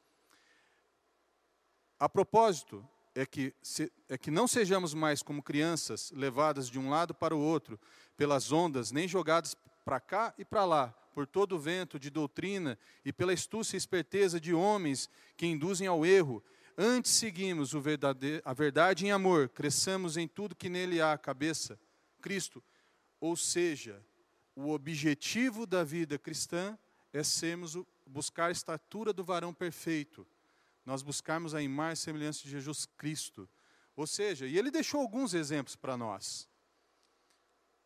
A propósito, é que, se, é que não sejamos mais como crianças levadas de um lado para o outro pelas ondas, nem jogadas para cá e para lá, por todo o vento de doutrina e pela astúcia e esperteza de homens que induzem ao erro. Antes seguimos a verdade em amor, cresçamos em tudo que nele há cabeça, Cristo. Ou seja, o objetivo da vida cristã é sermos buscar a estatura do varão perfeito nós buscarmos a imagem e semelhança de Jesus Cristo. Ou seja, e ele deixou alguns exemplos para nós.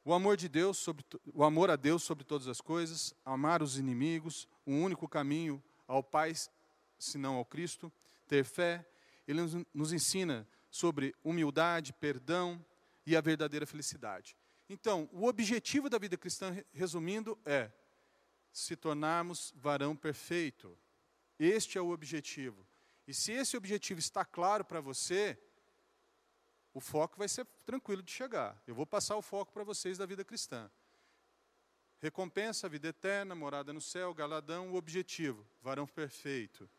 O amor de Deus sobre o amor a Deus sobre todas as coisas, amar os inimigos, o único caminho ao Pai senão ao Cristo, ter fé. Ele nos ensina sobre humildade, perdão e a verdadeira felicidade. Então, o objetivo da vida cristã, resumindo, é se tornarmos varão perfeito. Este é o objetivo. E se esse objetivo está claro para você, o foco vai ser tranquilo de chegar. Eu vou passar o foco para vocês da vida cristã. Recompensa, vida eterna, morada no céu, galadão, o objetivo, varão perfeito.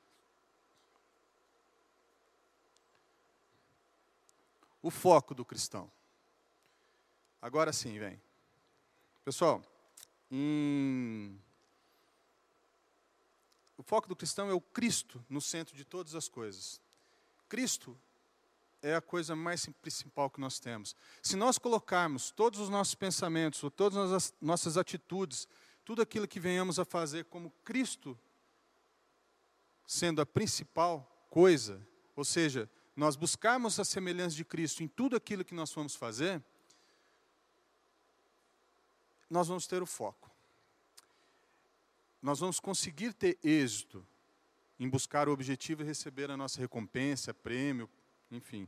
O foco do cristão. Agora sim, vem. Pessoal, em o foco do cristão é o Cristo no centro de todas as coisas. Cristo é a coisa mais principal que nós temos. Se nós colocarmos todos os nossos pensamentos, ou todas as nossas atitudes, tudo aquilo que venhamos a fazer como Cristo sendo a principal coisa, ou seja, nós buscarmos a semelhança de Cristo em tudo aquilo que nós vamos fazer, nós vamos ter o foco nós vamos conseguir ter êxito em buscar o objetivo e receber a nossa recompensa, prêmio, enfim.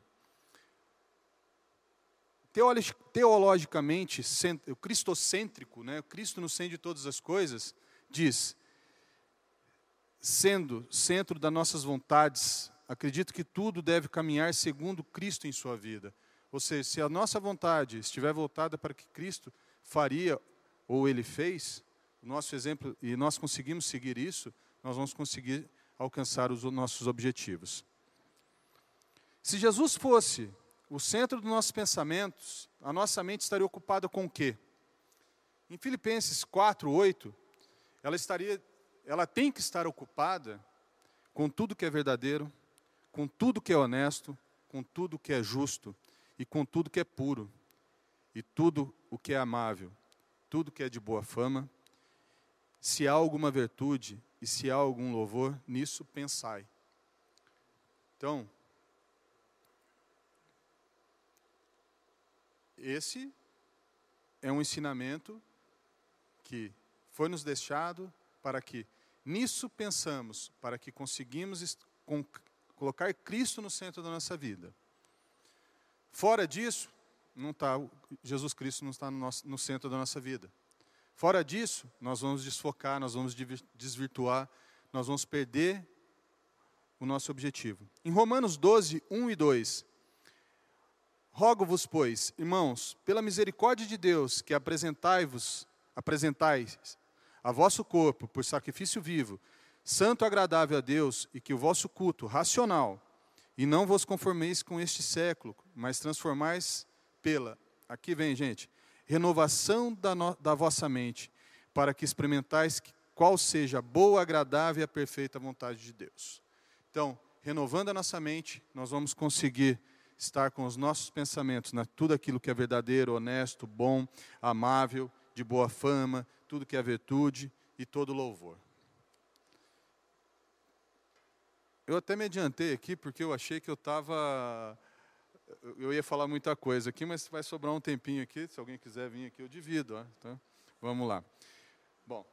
Teologicamente, o cristocêntrico, né, o Cristo no centro de todas as coisas, diz: sendo centro das nossas vontades, acredito que tudo deve caminhar segundo Cristo em sua vida. Ou seja, se a nossa vontade estiver voltada para o que Cristo faria ou ele fez, nosso exemplo e nós conseguimos seguir isso, nós vamos conseguir alcançar os nossos objetivos. Se Jesus fosse o centro dos nossos pensamentos, a nossa mente estaria ocupada com o quê? Em Filipenses 4, 8, ela estaria, ela tem que estar ocupada com tudo que é verdadeiro, com tudo que é honesto, com tudo que é justo e com tudo que é puro, e tudo o que é amável, tudo que é de boa fama, se há alguma virtude e se há algum louvor, nisso pensai. Então, esse é um ensinamento que foi nos deixado para que nisso pensamos, para que conseguimos colocar Cristo no centro da nossa vida. Fora disso, não tá, Jesus Cristo não está no, no centro da nossa vida. Fora disso, nós vamos desfocar, nós vamos desvirtuar, nós vamos perder o nosso objetivo. Em Romanos 12, 1 e 2, Rogo-vos, pois, irmãos, pela misericórdia de Deus, que apresentai-vos, apresentais a vosso corpo por sacrifício vivo, santo agradável a Deus, e que o vosso culto racional, e não vos conformeis com este século, mas transformais pela, aqui vem, gente, renovação da, no, da vossa mente, para que experimentais qual seja a boa, agradável e a perfeita vontade de Deus. Então, renovando a nossa mente, nós vamos conseguir estar com os nossos pensamentos na tudo aquilo que é verdadeiro, honesto, bom, amável, de boa fama, tudo que é virtude e todo louvor. Eu até me adiantei aqui porque eu achei que eu estava Eu ia falar muita coisa aqui, mas vai sobrar um tempinho aqui. Se alguém quiser vir aqui, eu divido. Ó. Então, vamos lá. Bom,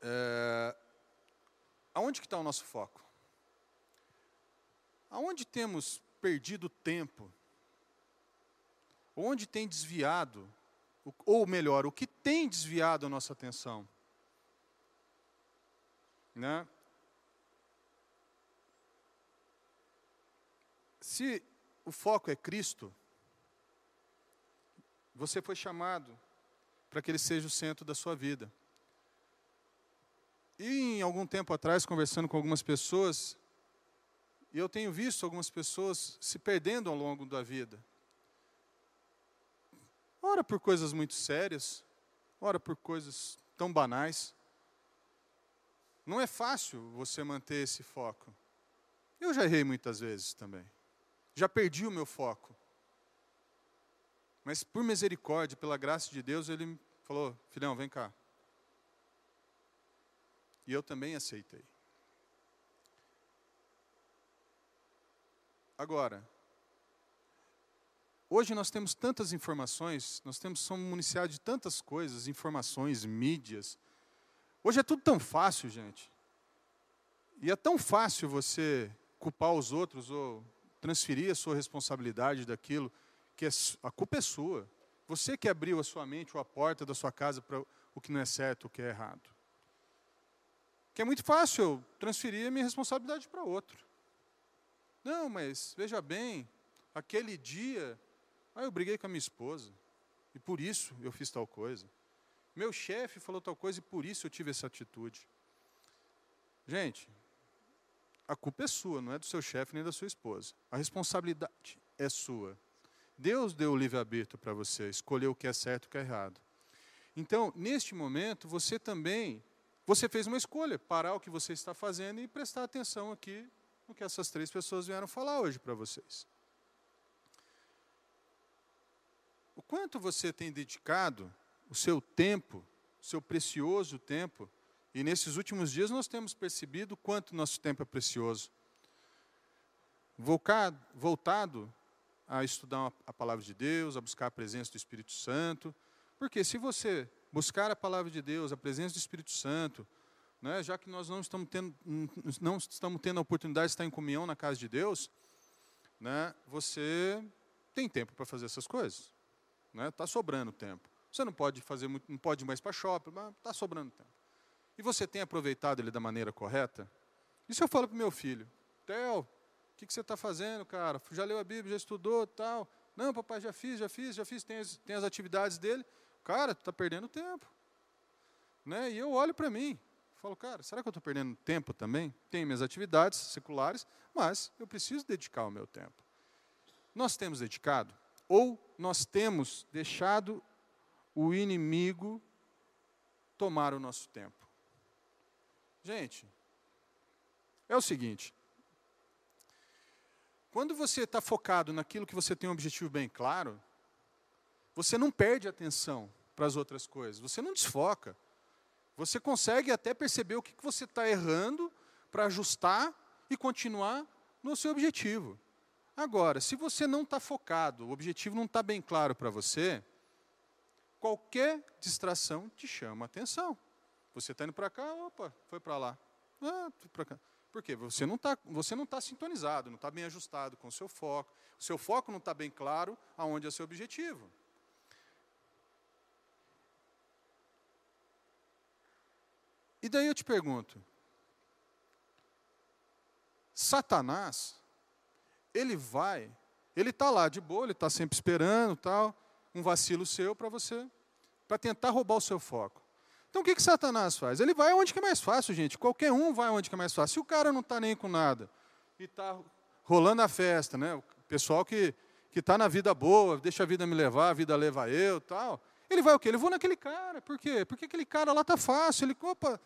é, aonde que está o nosso foco? Aonde temos perdido tempo? Onde tem desviado, ou melhor, o que tem desviado a nossa atenção? Né? Se o foco é Cristo, você foi chamado para que Ele seja o centro da sua vida. E em algum tempo atrás, conversando com algumas pessoas, e eu tenho visto algumas pessoas se perdendo ao longo da vida. Ora por coisas muito sérias, ora por coisas tão banais. Não é fácil você manter esse foco. Eu já errei muitas vezes também. Já perdi o meu foco. Mas por misericórdia, pela graça de Deus, ele falou: Filhão, vem cá. E eu também aceitei. Agora, hoje nós temos tantas informações, nós temos somos municiados de tantas coisas, informações, mídias. Hoje é tudo tão fácil, gente. E é tão fácil você culpar os outros ou transferir a sua responsabilidade daquilo que é, a culpa é sua. Você que abriu a sua mente ou a porta da sua casa para o que não é certo, o que é errado. Que é muito fácil eu transferir a minha responsabilidade para outro. Não, mas veja bem, aquele dia, ah, eu briguei com a minha esposa, e por isso eu fiz tal coisa. Meu chefe falou tal coisa e por isso eu tive essa atitude. Gente, a culpa é sua, não é do seu chefe nem da sua esposa. A responsabilidade é sua. Deus deu o livre-arbítrio para você, escolheu o que é certo e o que é errado. Então, neste momento, você também você fez uma escolha, parar o que você está fazendo e prestar atenção aqui no que essas três pessoas vieram falar hoje para vocês. O quanto você tem dedicado o seu tempo, o seu precioso tempo, e nesses últimos dias nós temos percebido quanto nosso tempo é precioso. Voltado a estudar a palavra de Deus, a buscar a presença do Espírito Santo, porque se você buscar a palavra de Deus, a presença do Espírito Santo, né, já que nós não estamos, tendo, não estamos tendo a oportunidade de estar em comunhão na casa de Deus, né, você tem tempo para fazer essas coisas. Está né, tá sobrando tempo. Você não pode fazer muito, não pode ir mais para shopping, mas está sobrando tempo. E você tem aproveitado ele da maneira correta? Isso eu falo para o meu filho. Theo, o que, que você está fazendo, cara? Já leu a Bíblia, já estudou tal? Não, papai, já fiz, já fiz, já fiz, tem as, tem as atividades dele. Cara, tu está perdendo tempo. Né? E eu olho para mim, falo, cara, será que eu estou perdendo tempo também? Tenho minhas atividades seculares, mas eu preciso dedicar o meu tempo. Nós temos dedicado? Ou nós temos deixado o inimigo tomar o nosso tempo? Gente, é o seguinte: quando você está focado naquilo que você tem um objetivo bem claro, você não perde atenção para as outras coisas, você não desfoca. Você consegue até perceber o que você está errando para ajustar e continuar no seu objetivo. Agora, se você não está focado, o objetivo não está bem claro para você, qualquer distração te chama a atenção. Você está indo para cá, opa, foi para lá. Ah, para cá. Por quê? Você não está tá sintonizado, não está bem ajustado com o seu foco. O seu foco não está bem claro aonde é seu objetivo. E daí eu te pergunto: Satanás, ele vai, ele está lá de boa, ele está sempre esperando, tal, um vacilo seu para você, para tentar roubar o seu foco. Então o que, que Satanás faz? Ele vai onde que é mais fácil, gente. Qualquer um vai onde que é mais fácil. Se o cara não está nem com nada e está rolando a festa, né? O pessoal que está na vida boa, deixa a vida me levar, a vida leva eu, tal. Ele vai o quê? Ele vou naquele cara. Por quê? Porque aquele cara lá está fácil. Ele, opa,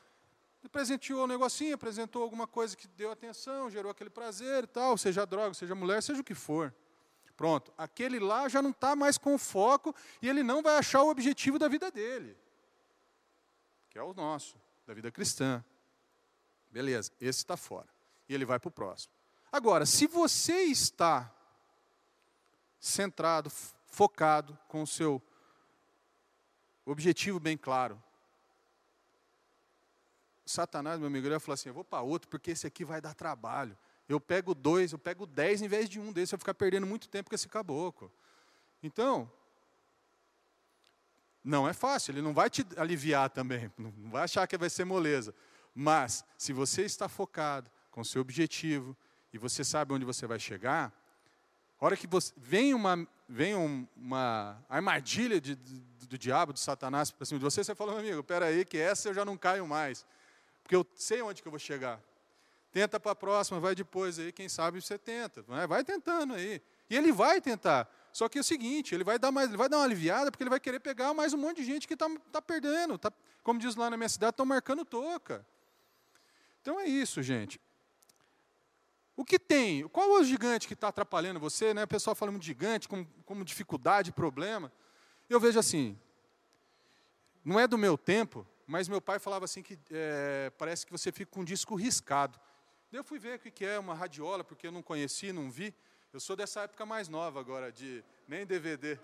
presenteou um negocinho, apresentou alguma coisa que deu atenção, gerou aquele prazer e tal, seja droga, seja mulher, seja o que for. Pronto, aquele lá já não está mais com foco e ele não vai achar o objetivo da vida dele, que é o nosso, da vida cristã. Beleza, esse está fora. E ele vai para o próximo. Agora, se você está centrado, focado, com o seu objetivo bem claro, Satanás, meu amigo, ele vai falar assim: eu vou para outro, porque esse aqui vai dar trabalho. Eu pego dois, eu pego dez em vez de um desse, eu vou ficar perdendo muito tempo com esse caboclo. Então, não é fácil, ele não vai te aliviar também, não vai achar que vai ser moleza. Mas, se você está focado com seu objetivo e você sabe onde você vai chegar, a hora que você, vem uma, vem uma armadilha de, do, do diabo, de Satanás para cima de você, você fala, meu amigo, aí que essa eu já não caio mais, porque eu sei onde que eu vou chegar. Tenta para a próxima, vai depois aí, quem sabe você tenta, vai tentando aí. E ele vai tentar. Só que é o seguinte, ele vai dar mais, ele vai dar uma aliviada, porque ele vai querer pegar mais um monte de gente que está tá perdendo. Tá, como diz lá na minha cidade, estão marcando toca. Então é isso, gente. O que tem? Qual é o gigante que está atrapalhando você? Né? O pessoal fala de gigante como, como dificuldade, problema. Eu vejo assim, não é do meu tempo, mas meu pai falava assim que é, parece que você fica com um disco riscado. Eu fui ver o que é uma radiola, porque eu não conheci, não vi. Eu sou dessa época mais nova agora, de nem DVD.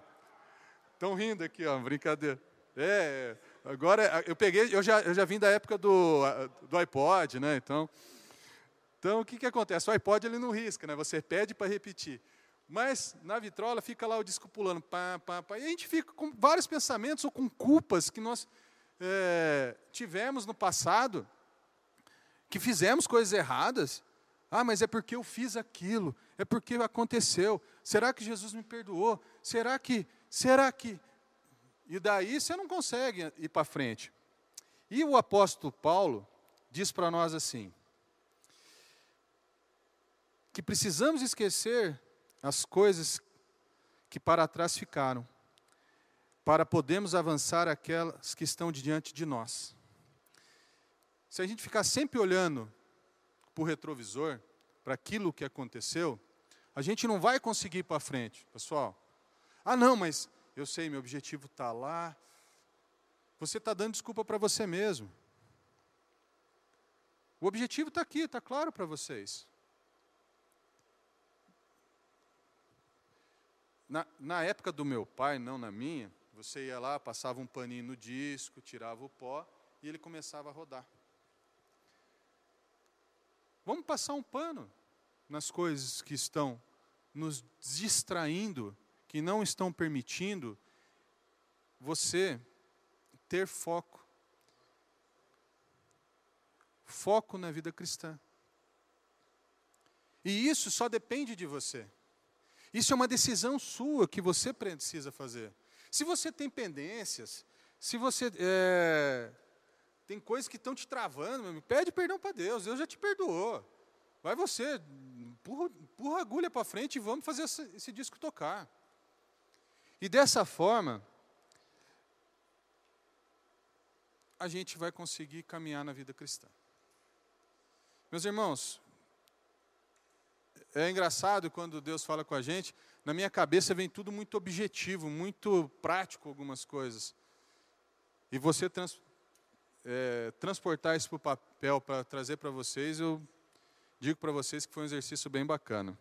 Estão rindo aqui, ó, brincadeira. É, agora eu peguei, eu já, eu já vim da época do, do iPod, né? Então, então o que, que acontece? O iPod ele não risca, né? Você pede para repetir. Mas na vitrola fica lá o disco pulando, pá, pá, pá, e a gente fica com vários pensamentos ou com culpas que nós é, tivemos no passado, que fizemos coisas erradas, ah, mas é porque eu fiz aquilo, é porque aconteceu. Será que Jesus me perdoou? Será que, será que? E daí você não consegue ir para frente. E o apóstolo Paulo diz para nós assim: que precisamos esquecer as coisas que para trás ficaram, para podermos avançar aquelas que estão diante de nós. Se a gente ficar sempre olhando para o retrovisor, para aquilo que aconteceu, a gente não vai conseguir ir para frente, pessoal. Ah, não, mas eu sei, meu objetivo está lá. Você está dando desculpa para você mesmo. O objetivo está aqui, está claro para vocês. Na, na época do meu pai, não na minha, você ia lá, passava um paninho no disco, tirava o pó e ele começava a rodar. Vamos passar um pano nas coisas que estão nos distraindo, que não estão permitindo você ter foco. Foco na vida cristã. E isso só depende de você. Isso é uma decisão sua que você precisa fazer. Se você tem pendências, se você é, tem coisas que estão te travando, pede perdão para Deus, Deus já te perdoou. Vai você, empurra, empurra a agulha para frente e vamos fazer esse, esse disco tocar. E dessa forma, a gente vai conseguir caminhar na vida cristã. Meus irmãos, é engraçado quando Deus fala com a gente, na minha cabeça vem tudo muito objetivo, muito prático, algumas coisas. E você trans, é, transportar isso para o papel para trazer para vocês, eu digo para vocês que foi um exercício bem bacana.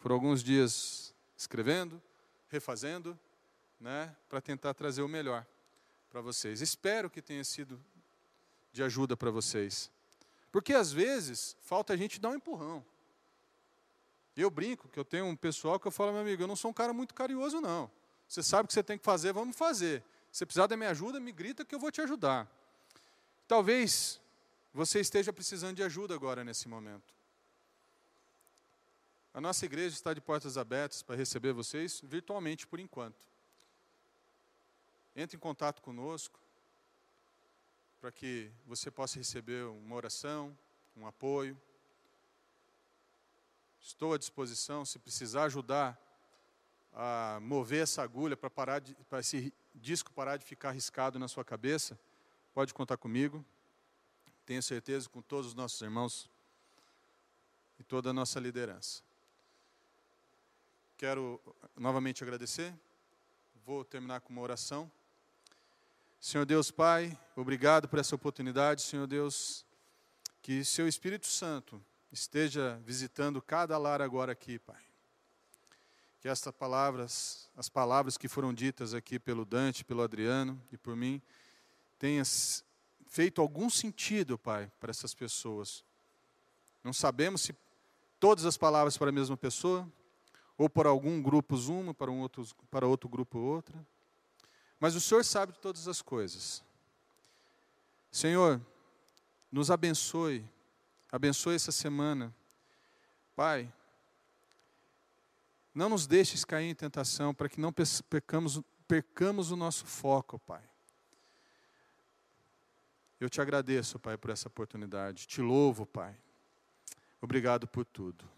Foram alguns dias escrevendo, refazendo, né, para tentar trazer o melhor para vocês. Espero que tenha sido de ajuda para vocês. Porque às vezes falta a gente dar um empurrão. Eu brinco que eu tenho um pessoal que eu falo, meu amigo, eu não sou um cara muito carinhoso, não. Você sabe o que você tem que fazer, vamos fazer. Se precisar da minha ajuda, me grita que eu vou te ajudar. Talvez você esteja precisando de ajuda agora nesse momento. A nossa igreja está de portas abertas para receber vocês virtualmente por enquanto. Entre em contato conosco para que você possa receber uma oração, um apoio. Estou à disposição se precisar ajudar a mover essa agulha para parar de, para esse disco parar de ficar riscado na sua cabeça. Pode contar comigo. Tenho certeza com todos os nossos irmãos e toda a nossa liderança. Quero novamente agradecer. Vou terminar com uma oração. Senhor Deus Pai, obrigado por essa oportunidade, Senhor Deus, que seu Espírito Santo esteja visitando cada lar agora aqui, Pai. Que estas palavras, as palavras que foram ditas aqui pelo Dante, pelo Adriano e por mim, tenham feito algum sentido, Pai, para essas pessoas. Não sabemos se todas as palavras para a mesma pessoa, ou para algum grupo uma, para, um outro, para outro grupo outra. Mas o Senhor sabe de todas as coisas. Senhor, nos abençoe, abençoe essa semana. Pai, não nos deixes cair em tentação para que não percamos, percamos o nosso foco, Pai. Eu te agradeço, Pai, por essa oportunidade. Te louvo, Pai. Obrigado por tudo.